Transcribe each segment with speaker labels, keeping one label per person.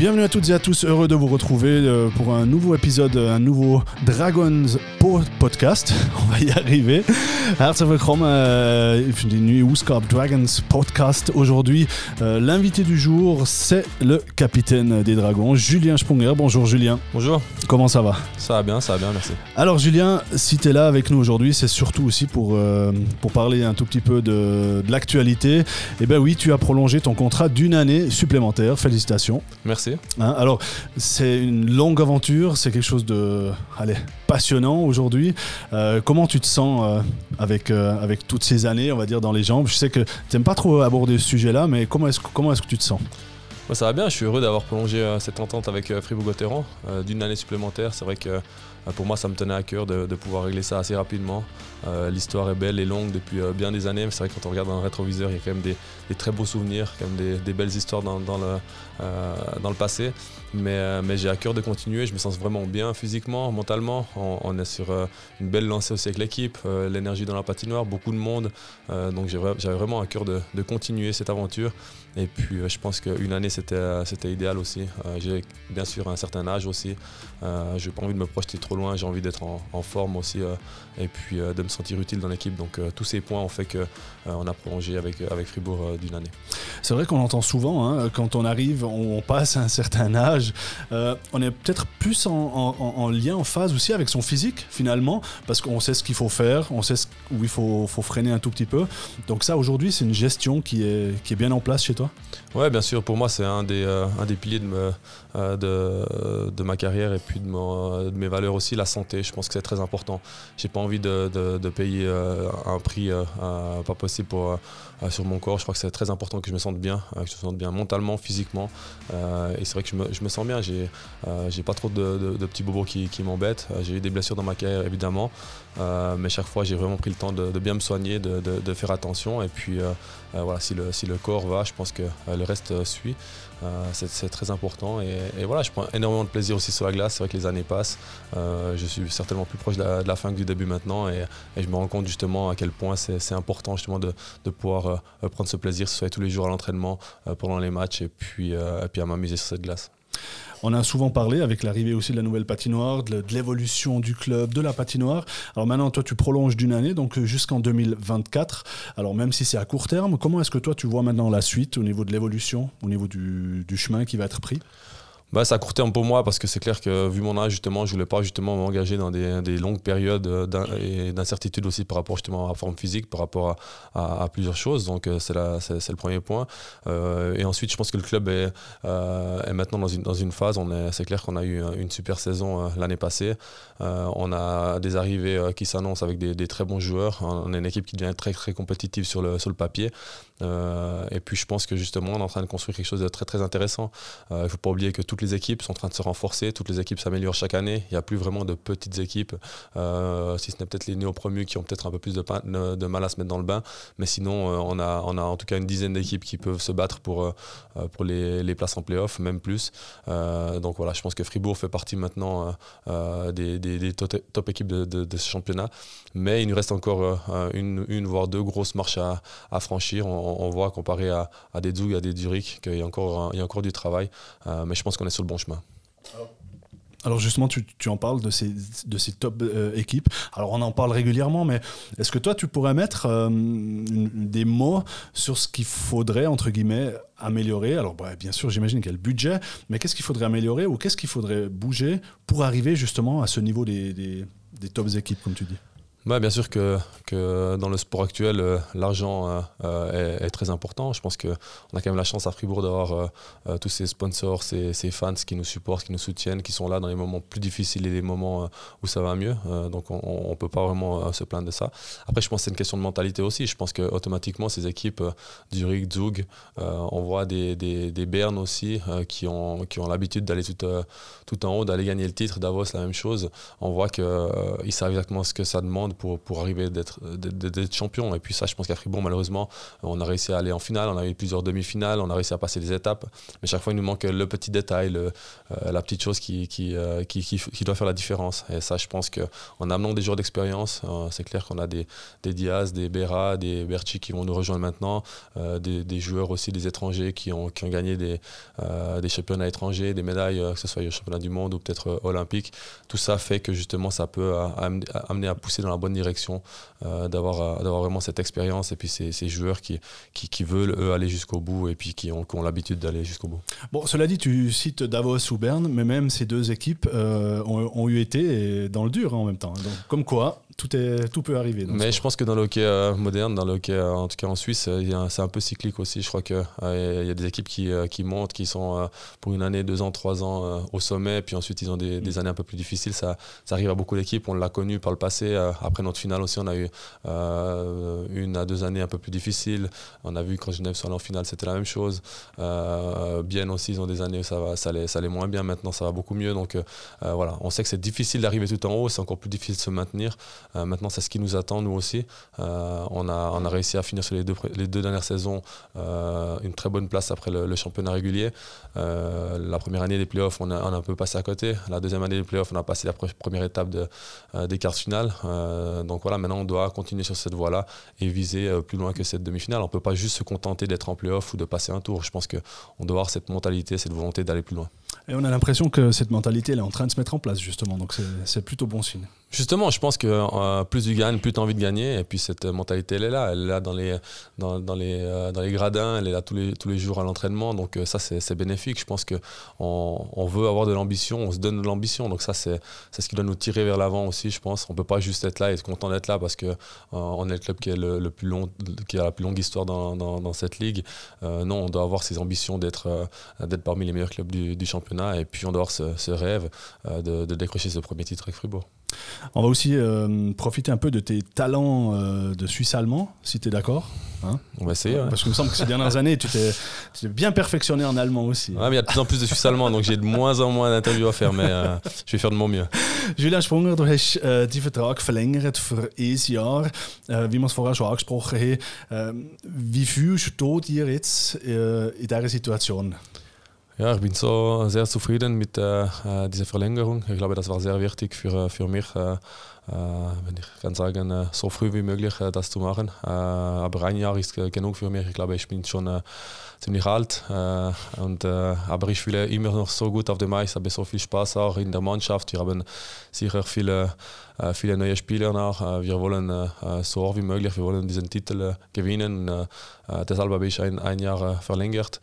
Speaker 1: Bienvenue à toutes et à tous, heureux de vous retrouver euh, pour un nouveau épisode, un nouveau Dragons podcast. On va y arriver. Hartelijk welkom euh, die nieuwe Oeskap Dragons podcast. Aujourd'hui, euh, l'invité du jour, c'est le capitaine des Dragons, Julien Sponger. Bonjour Julien.
Speaker 2: Bonjour.
Speaker 1: Comment ça va?
Speaker 2: Ça va bien, ça va bien, merci.
Speaker 1: Alors Julien, si tu es là avec nous aujourd'hui, c'est surtout aussi pour, euh, pour parler un tout petit peu de, de l'actualité. Eh bien oui, tu as prolongé ton contrat d'une année supplémentaire. Félicitations.
Speaker 2: Merci.
Speaker 1: Hein, alors, c'est une longue aventure, c'est quelque chose de allez, passionnant aujourd'hui. Euh, comment tu te sens euh, avec, euh, avec toutes ces années, on va dire, dans les jambes? Je sais que tu n'aimes pas trop aborder ce sujet-là, mais comment est-ce comment est que tu te sens?
Speaker 2: Moi, Ça va bien, je suis heureux d'avoir prolongé cette entente avec Fribourg-Gotteron d'une année supplémentaire. C'est vrai que pour moi, ça me tenait à cœur de, pouvoir régler ça assez rapidement. Euh, L'histoire est belle et longue depuis euh, bien des années, c'est vrai que quand on regarde dans le rétroviseur, il y a quand même des, très beaux souvenirs, quand même des, belles histoires dans, le, euh, dans le passé. Mais, euh, mais j'ai à cœur de continuer, je me sens vraiment bien physiquement, mentalement. On, est sur euh, une belle lancée aussi avec l'équipe, euh, l'énergie dans la patinoire, beaucoup de monde. Euh, donc j'avais vraiment à cœur de, de continuer cette aventure. Et puis euh, je pense qu'une année c'était euh, idéal aussi. Euh, j'ai bien sûr un certain âge aussi. Euh, j'ai pas envie de me projeter trop loin, j'ai envie d'être en, en forme aussi euh, et puis euh, de me sentir utile dans l'équipe. Donc euh, tous ces points ont fait que euh, on a prolongé avec, avec Fribourg d'une année.
Speaker 1: C'est vrai qu'on entend souvent, hein, quand on arrive, on, on passe un certain âge, on est peut-être plus en, en- en- en lien, en phase aussi avec son physique finalement, parce qu'on sait ce qu'il faut faire, on sait ce- où il faut, faut freiner un tout petit peu. Donc ça, aujourd'hui, c'est une gestion qui est, qui est bien en place chez toi?
Speaker 2: Ouais, bien sûr, pour moi c'est un des, euh, un des piliers de, me- euh, de, de ma carrière et puis de, mon- de mes valeurs aussi, la santé. Je pense que c'est très important. J'ai pas envie de, payer euh, un prix euh, euh, pas possible pour, sur mon corps. Je crois que c'est très important que je me sente bien, que je me sente bien mentalement, physiquement. Et c'est vrai que je me, sens bien. J'ai pas trop de, petits bobos qui, qui m'embêtent. J'ai eu des blessures dans ma carrière évidemment, Euh, mais chaque fois j'ai vraiment pris le temps de, bien me soigner, de, faire attention. Et puis euh, euh, voilà, si le, corps va, je pense que le reste suit. C'est très important. Et, voilà, je prends énormément de plaisir aussi sur la glace. C'est vrai que les années passent. Je suis certainement plus proche de la, fin que du début maintenant. Et, je me rends compte justement à quel point c'est important justement de, pouvoir prendre ce plaisir, ce soit tous les jours à l'entraînement, pendant les matchs, et et puis à m'amuser sur cette glace.
Speaker 1: On a souvent parlé avec l'arrivée aussi de la nouvelle patinoire, de, l'évolution du club, de la patinoire. Alors maintenant, toi, tu prolonges d'une année, donc euh, jusqu'en 2024. Alors même si c'est à court terme, comment est-ce que toi, tu vois maintenant la suite au niveau de l'évolution, au niveau du chemin qui va être pris?
Speaker 2: Bah, c'est à court terme pour moi parce que c'est clair que vu mon âge justement, je voulais pas justement m'engager dans des, des longues périodes euh, d'incertitude aussi par rapport justement à la forme physique, par rapport à, à- plusieurs choses. Donc euh, c'est le premier point. Euh, et ensuite, je pense que le club est, est maintenant dans une, dans une phase. C'est clair qu'on a eu une super saison l'année passée. On a des arrivées qui s'annoncent avec des, des très bons joueurs. On a une équipe qui devient très très compétitive sur le, sur le papier. Et puis je pense que justement, on est en train de construire quelque chose de très très intéressant. Il faut pas oublier que les équipes sont en train de se renforcer, toutes les équipes s'améliorent chaque année. Il n'y a plus vraiment de petites équipes, euh, si ce n'est peut-être les néo-promus qui ont peut-être un peu plus de, mal à se mettre dans le bain. Mais sinon, euh, on, a, en tout cas une dizaine d'équipes qui peuvent se battre pour, euh, les, places en play-off, même plus. Donc voilà, je pense que Fribourg fait partie maintenant des, top, équipes de, ce championnat. Mais il nous reste encore une, voire deux grosses marches à, franchir. On, voit comparé à, à des Zug, à des Zurich, qu'il y a encore, y a encore du travail. Mais je pense qu'on sur le bon chemin.
Speaker 1: Alors justement, tu, tu en parles de ces, de ces top euh, équipes. Alors on en parle régulièrement, mais est-ce que toi, tu pourrais mettre euh, des mots sur ce qu'il faudrait, entre guillemets, améliorer? Alors bah, bien sûr, j'imagine qu'il y a le budget, mais qu'est-ce qu'il faudrait améliorer ou qu'est-ce qu'il faudrait bouger pour arriver justement à ce niveau des, des, des tops équipes, comme tu dis?
Speaker 2: Ouais, bien sûr que, que dans le sport actuel, euh, l'argent euh, euh, est, très important. Je pense qu'on a quand même la chance à Fribourg d'avoir tous ces sponsors, ces, fans qui nous supportent, qui nous soutiennent, qui sont là dans les moments plus difficiles et les moments où ça va mieux. Donc on ne peut pas vraiment se plaindre de ça. Après, je pense que c'est une question de mentalité aussi. Je pense qu'automatiquement, ces équipes, Zurich, Zug, on voit des, des, des Bernes aussi qui ont, qui ont l'habitude d'aller tout, tout en haut, d'aller gagner le titre. Davos, la même chose. On voit qu'ils savent exactement ce que ça demande pour, pour arriver d'être champion. Et puis ça, je pense qu'à Fribourg, malheureusement, on a réussi à aller en finale, on a eu plusieurs demi-finales, on a réussi à passer des étapes. Mais chaque fois, il nous manque le petit détail, le, la petite chose qui qui, qui, qui, doit faire la différence. Et ça, je pense qu'en amenant des joueurs d'expérience, c'est clair qu'on a des, Diaz, des Berra, des Berchi qui vont nous rejoindre maintenant, des, des, joueurs aussi, des étrangers qui ont, qui ont gagné des, des championnats étrangers, des médailles, que ce soit au championnat du monde ou peut-être olympique. Tout ça fait que justement, ça peut amener à pousser dans la bonne direction, d'avoir vraiment cette expérience et puis ces, ces joueurs qui, qui, qui, veulent eux aller jusqu'au bout et puis qui ont, qui ont l'habitude d'aller jusqu'au bout.
Speaker 1: Bon, cela dit, tu cites Davos ou Berne, mais même ces deux équipes ont, ont, eu été dans le dur hein, en même temps. Donc, comme quoi, tout, est, tout peut arriver.
Speaker 2: Mais je pense que dans le hockey euh, moderne, dans le hockey, euh, en tout cas en Suisse, euh, c'est un peu cyclique aussi. Je crois qu'il il y a des équipes qui, qui montent, qui sont pour une année, deux ans, trois ans au sommet, puis ensuite ils ont des, des, années un peu plus difficiles. Ça, ça arrive à beaucoup d'équipes. On l'a connu par le passé. Après notre finale aussi, on a eu une à deux années un peu plus difficiles. On a vu quand Genève soit allé en finale, c'était la même chose. bien aussi, ils ont des années où ça, va, ça, allait, ça moins bien. Maintenant, ça va beaucoup mieux. Donc voilà, on sait que c'est difficile d'arriver tout en haut. C'est encore plus difficile de se maintenir. Euh, maintenant, c'est ce qui nous attend, nous aussi. Euh, on, a, on a réussi à finir sur les deux, les deux dernières saisons euh, une très bonne place après le, championnat régulier. la première année des playoffs, on a, on a, un peu passé à côté. La deuxième année des playoffs, on a passé la première étape de, des quarts finales. Donc voilà, maintenant, on doit continuer sur cette voie-là et viser plus loin que cette demi-finale. On ne peut pas juste se contenter d'être en playoff ou de passer un tour. Je pense qu'on doit avoir cette mentalité, cette volonté d'aller plus loin.
Speaker 1: Et on a l'impression que cette mentalité elle est en train de se mettre en place, justement. Donc c'est plutôt bon signe.
Speaker 2: Justement, je pense que euh, plus tu gagnes, plus tu as envie de gagner. Et puis cette mentalité, elle est là. Elle est là dans les, euh, gradins, elle est là tous les, jours à l'entraînement. Donc euh, ça, c'est bénéfique. Je pense qu'on on veut avoir de l'ambition, on se donne de l'ambition. Donc ça, c'est ce qui doit nous tirer vers l'avant aussi, je pense. On ne peut pas juste être là et être content d'être là parce qu'on on est le club qui, est le, plus long, qui a la plus longue histoire dans, dans, cette ligue. non, on doit avoir ces ambitions d'être d'être parmi les meilleurs clubs du, du, championnat. Et puis on doit avoir ce, ce rêve de, de décrocher ce premier titre avec Fribourg.
Speaker 1: On va aussi euh, profiter un peu de tes talents euh, de Suisse allemand, si tu es d'accord.
Speaker 2: Hein on va essayer.
Speaker 1: Parce qu'il me semble que ces dernières années, tu t'es bien perfectionné en allemand aussi.
Speaker 2: Ouais, mais il y a de plus en plus de Suisse allemand, donc j'ai de moins en moins d'interviews à faire, mais euh, je vais faire de mon mieux.
Speaker 1: Julian Sprunger, du hast äh, die Vertrag verlängert für ein Jahr, äh, wie wir es vorher schon angesprochen haben. Äh, wie fühlst du dir jetzt in dieser Situation?
Speaker 2: Ja, ich bin so sehr zufrieden mit äh, dieser Verlängerung. Ich glaube, das war sehr wichtig für, für mich, äh, wenn ich kann sagen, äh, so früh wie möglich äh, das zu machen. Äh, aber ein Jahr ist genug für mich. Ich glaube, ich bin schon äh, ziemlich alt. und, aber ich fühle immer noch so gut auf dem Eis, habe so viel Spaß auch in der Mannschaft. Wir haben sicher viele, viele neue Spieler nach. wir wollen so hoch wie möglich, wir wollen diesen Titel gewinnen. deshalb habe ich ein, ein Jahr verlängert.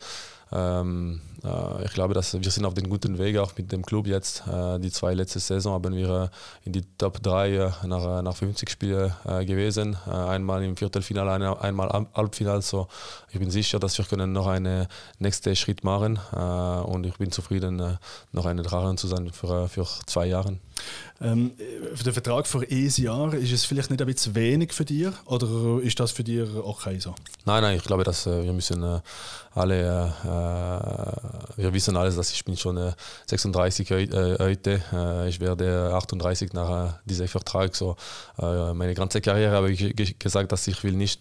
Speaker 2: Ähm, äh, ich glaube, dass wir sind auf dem guten Weg auch mit dem Club jetzt. Äh, die zwei letzte Saison haben wir äh, in die Top 3 nach, nach 50 Spielen gewesen. einmal im Viertelfinale, einmal Halbfinale. So, ich bin sicher, dass wir können noch einen nächsten Schritt machen und ich bin zufrieden, noch eine Drachen zu sein für, für zwei Jahre.
Speaker 1: Ähm, der Vertrag für ein Jahr, ist es vielleicht nicht ein bisschen wenig für dich oder ist das für dich okay so?
Speaker 2: Nein, nein, ich glaube, dass wir müssen alle äh, wir wissen alles, dass ich bin schon 36 äh, heute. Äh, ich werde 38 nach diesem Vertrag. So, meine ganze Karriere habe ich gesagt, dass ich will nicht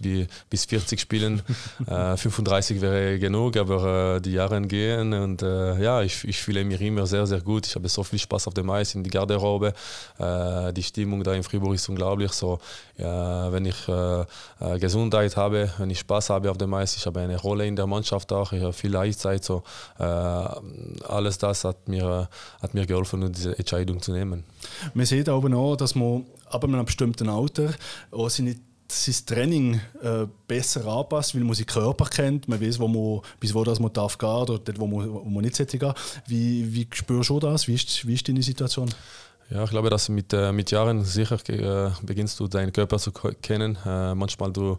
Speaker 2: bis 40 spielen. 35 wäre genug, aber die Jahre gehen und ja, ich, ich fühle mich immer sehr, sehr gut. Ich habe so viel Spaß auf dem Eis, in die Garderobe. Die Stimmung da in Fribourg ist unglaublich. So, ja, wenn ich Gesundheit habe, wenn ich Spaß habe auf dem Eis, ich habe eine Rolle in der Mannschaft auch, ich habe viel Eiszeit. So, äh, alles das hat mir, hat mir geholfen, diese Entscheidung zu nehmen.
Speaker 1: Man sieht aber noch, dass man ab einem bestimmten Alter auch seine sein Training äh, besser anpasst, weil man seinen Körper kennt, man weiß, wo man, bis wo das man darf gehen oder dort, wo man, wo man nicht gehen. Wie, wie spürst du das? Wie ist, wie ist deine Situation?
Speaker 2: Ja, ich glaube, dass mit, äh, mit Jahren sicher äh, beginnst du deinen Körper zu kennen. Äh, manchmal du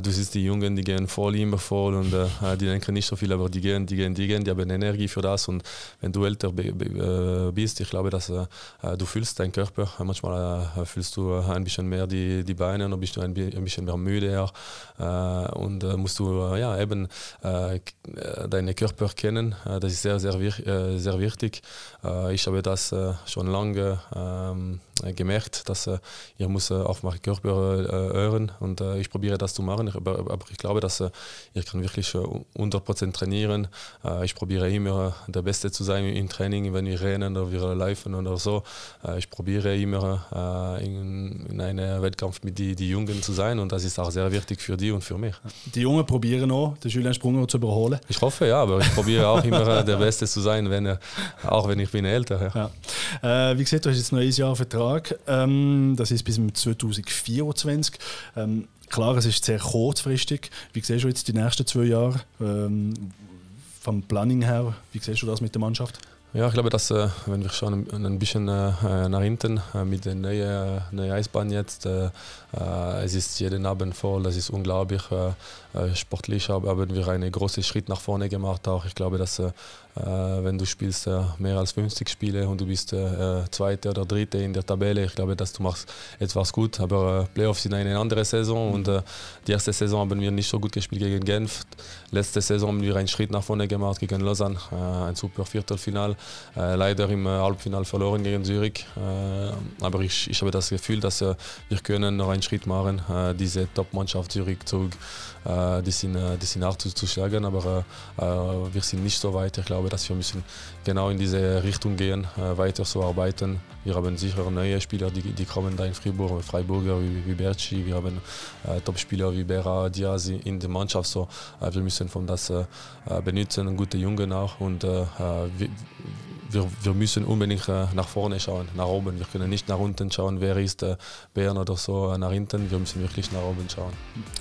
Speaker 2: du siehst die Jungen, die gehen voll immer voll und äh, die denken nicht so viel, aber die gehen, die gehen, die gehen, die haben Energie für das und wenn du älter äh, bist, ich glaube, dass äh, du fühlst deinen Körper, manchmal äh, fühlst du ein bisschen mehr die, die Beine und bist du ein, ein bisschen mehr müde äh, und äh, musst du ja eben deinen Körper kennen, das ist sehr, sehr, sehr wichtig. ich habe das schon lange Um, gemerkt, dass äh, ich muss äh, auf meinen Körper äh, hören und äh, ich probiere das zu machen. Aber, aber ich glaube, dass äh, ich kann wirklich äh, 100% trainieren. Äh, ich probiere immer der Beste zu sein im Training, wenn wir rennen oder wir laufen oder so. Äh, ich probiere immer äh, in, in einem Wettkampf mit den die Jungen zu sein und das ist auch sehr wichtig für die und für mich.
Speaker 1: Die Jungen probieren auch, den Julian Sprunger zu überholen.
Speaker 2: Ich hoffe ja, aber ich probiere auch immer der Beste zu sein, wenn, auch wenn ich bin älter.
Speaker 1: Ja. Ja. Äh, wie gesagt, du hast jetzt ein neues Jahr Vertrag. Ähm, das ist bis 2024. Ähm, klar, es ist sehr kurzfristig. Wie siehst du jetzt die nächsten zwei Jahre? Ähm, vom Planning her, wie siehst du das mit der Mannschaft?
Speaker 2: Ja, ich glaube, dass äh, wenn wir schon ein, bisschen äh, nach hinten äh, mit der neuen, neuen Eisbahn jetzt, äh, äh, es ist jeden Abend voll, das ist unglaublich. Äh, sportlich haben wir einen großen Schritt nach vorne gemacht. Auch ich glaube, dass wenn du spielst mehr als 50 Spiele und du bist Zweite oder Dritte in der Tabelle, ich glaube, dass du machst etwas gut. Aber Playoffs sind eine andere Saison und die erste Saison haben wir nicht so gut gespielt gegen Genf. Letzte Saison haben wir einen Schritt nach vorne gemacht gegen Lausanne, ein super Viertelfinal. Äh, leider im äh, Halbfinale verloren gegen Zürich. Äh, aber ich, ich habe das Gefühl, dass wir können noch einen Schritt machen, diese Top-Mannschaft Zürich zurück. die, sind, die sind hart zu, zu schlagen, aber wir sind nicht so weit. Ich glaube, dass wir müssen genau in diese Richtung gehen, weiter so arbeiten. Wir haben sicher neue Spieler, die, die kommen da in Fribourg, Freiburger wie, wie Berci. Wir haben Top-Spieler wie Bera, Diaz in der Mannschaft. So, wir müssen von das benutzen, gute Jungen auch. Und wir, wir, müssen unbedingt äh, nach vorne schauen, nach oben. Wir können nicht nach unten schauen, wer ist äh, Bern oder so äh, nach hinten. Wir müssen wirklich nach oben schauen.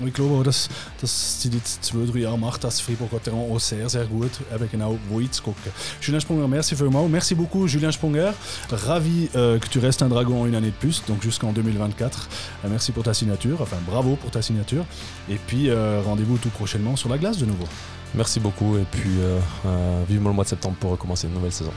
Speaker 1: Ich glaube auch, dass, dass sie die zwei, drei Jahre macht, das Fribourg auch sehr, sehr gut, eben genau wo gucken. Julien Sprunger, merci vielmals. Merci beaucoup, Julien Sprunger. Ravi euh, que tu restes un dragon une année de plus, donc jusqu'en 2024. Euh, merci pour ta signature, enfin bravo pour ta signature. Et puis euh, rendez-vous tout prochainement sur la glace de nouveau.
Speaker 2: Merci beaucoup et puis euh, euh, vivement le mois de septembre pour recommencer une nouvelle saison.